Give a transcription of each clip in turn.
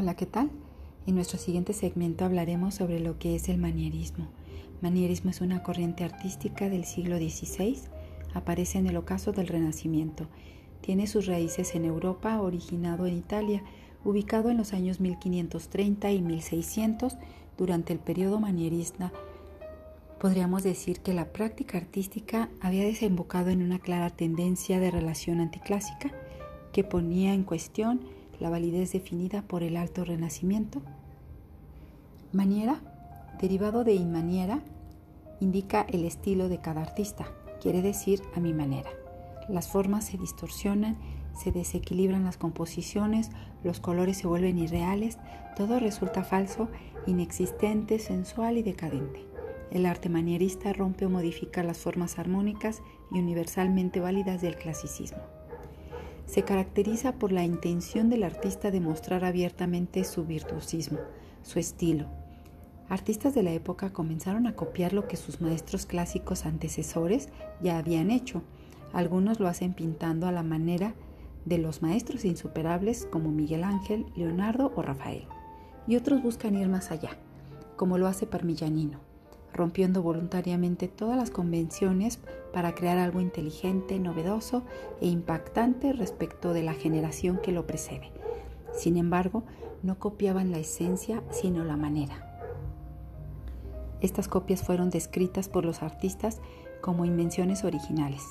Hola, ¿qué tal? En nuestro siguiente segmento hablaremos sobre lo que es el manierismo. Manierismo es una corriente artística del siglo XVI, aparece en el ocaso del Renacimiento. Tiene sus raíces en Europa, originado en Italia, ubicado en los años 1530 y 1600 durante el periodo manierista. Podríamos decir que la práctica artística había desembocado en una clara tendencia de relación anticlásica que ponía en cuestión la validez definida por el alto renacimiento. Maniera, derivado de inmaniera, indica el estilo de cada artista, quiere decir a mi manera. Las formas se distorsionan, se desequilibran las composiciones, los colores se vuelven irreales, todo resulta falso, inexistente, sensual y decadente. El arte manierista rompe o modifica las formas armónicas y universalmente válidas del clasicismo se caracteriza por la intención del artista de mostrar abiertamente su virtuosismo, su estilo. Artistas de la época comenzaron a copiar lo que sus maestros clásicos antecesores ya habían hecho. Algunos lo hacen pintando a la manera de los maestros insuperables como Miguel Ángel, Leonardo o Rafael. Y otros buscan ir más allá, como lo hace Parmigianino rompiendo voluntariamente todas las convenciones para crear algo inteligente, novedoso e impactante respecto de la generación que lo precede. Sin embargo, no copiaban la esencia, sino la manera. Estas copias fueron descritas por los artistas como invenciones originales.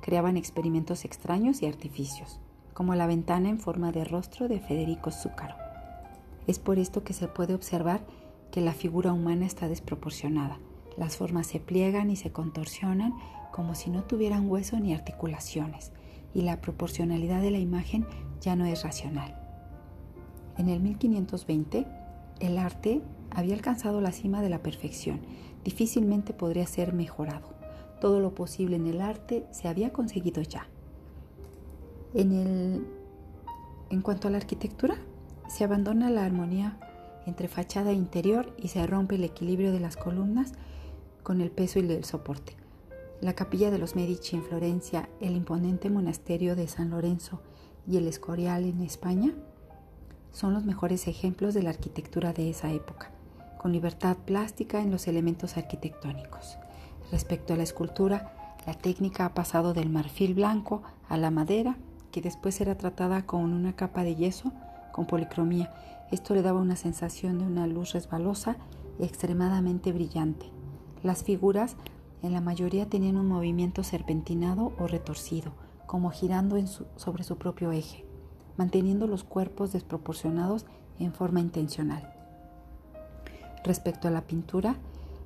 Creaban experimentos extraños y artificios, como la ventana en forma de rostro de Federico Zúcaro. Es por esto que se puede observar que la figura humana está desproporcionada. Las formas se pliegan y se contorsionan como si no tuvieran hueso ni articulaciones, y la proporcionalidad de la imagen ya no es racional. En el 1520, el arte había alcanzado la cima de la perfección, difícilmente podría ser mejorado. Todo lo posible en el arte se había conseguido ya. En, el, en cuanto a la arquitectura, se abandona la armonía entre fachada e interior y se rompe el equilibrio de las columnas con el peso y el soporte. La capilla de los Medici en Florencia, el imponente monasterio de San Lorenzo y el Escorial en España son los mejores ejemplos de la arquitectura de esa época, con libertad plástica en los elementos arquitectónicos. Respecto a la escultura, la técnica ha pasado del marfil blanco a la madera, que después era tratada con una capa de yeso con policromía. Esto le daba una sensación de una luz resbalosa y extremadamente brillante. Las figuras en la mayoría tenían un movimiento serpentinado o retorcido, como girando sobre su propio eje, manteniendo los cuerpos desproporcionados en forma intencional. Respecto a la pintura,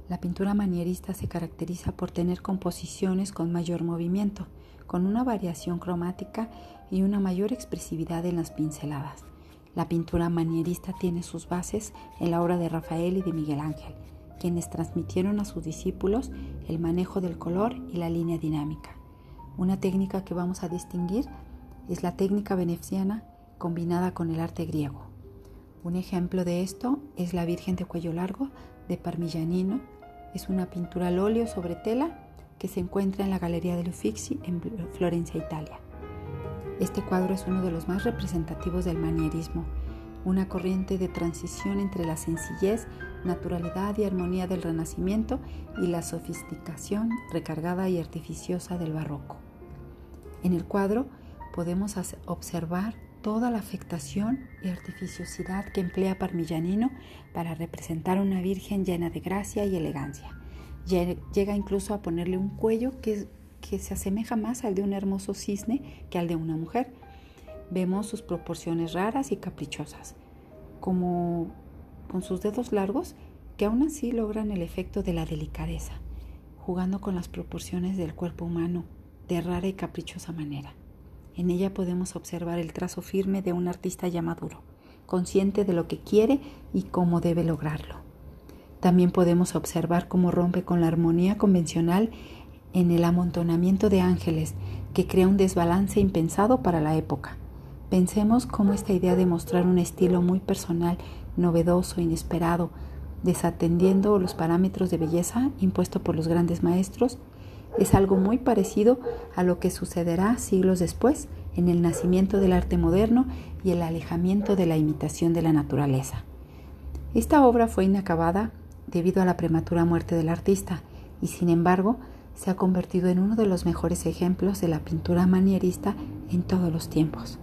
la pintura manierista se caracteriza por tener composiciones con mayor movimiento, con una variación cromática y una mayor expresividad en las pinceladas. La pintura manierista tiene sus bases en la obra de Rafael y de Miguel Ángel, quienes transmitieron a sus discípulos el manejo del color y la línea dinámica. Una técnica que vamos a distinguir es la técnica veneciana combinada con el arte griego. Un ejemplo de esto es la Virgen de cuello largo de Parmigianino. Es una pintura al óleo sobre tela que se encuentra en la Galería del Uffizi en Florencia, Italia. Este cuadro es uno de los más representativos del manierismo una corriente de transición entre la sencillez, naturalidad y armonía del Renacimiento y la sofisticación recargada y artificiosa del Barroco. En el cuadro podemos observar toda la afectación y artificiosidad que emplea Parmigianino para representar una Virgen llena de gracia y elegancia. Llega incluso a ponerle un cuello que, que se asemeja más al de un hermoso cisne que al de una mujer Vemos sus proporciones raras y caprichosas, como con sus dedos largos que aún así logran el efecto de la delicadeza, jugando con las proporciones del cuerpo humano de rara y caprichosa manera. En ella podemos observar el trazo firme de un artista ya maduro, consciente de lo que quiere y cómo debe lograrlo. También podemos observar cómo rompe con la armonía convencional en el amontonamiento de ángeles que crea un desbalance impensado para la época Pensemos cómo esta idea de mostrar un estilo muy personal, novedoso, inesperado, desatendiendo los parámetros de belleza impuestos por los grandes maestros, es algo muy parecido a lo que sucederá siglos después en el nacimiento del arte moderno y el alejamiento de la imitación de la naturaleza. Esta obra fue inacabada debido a la prematura muerte del artista y sin embargo se ha convertido en uno de los mejores ejemplos de la pintura manierista en todos los tiempos.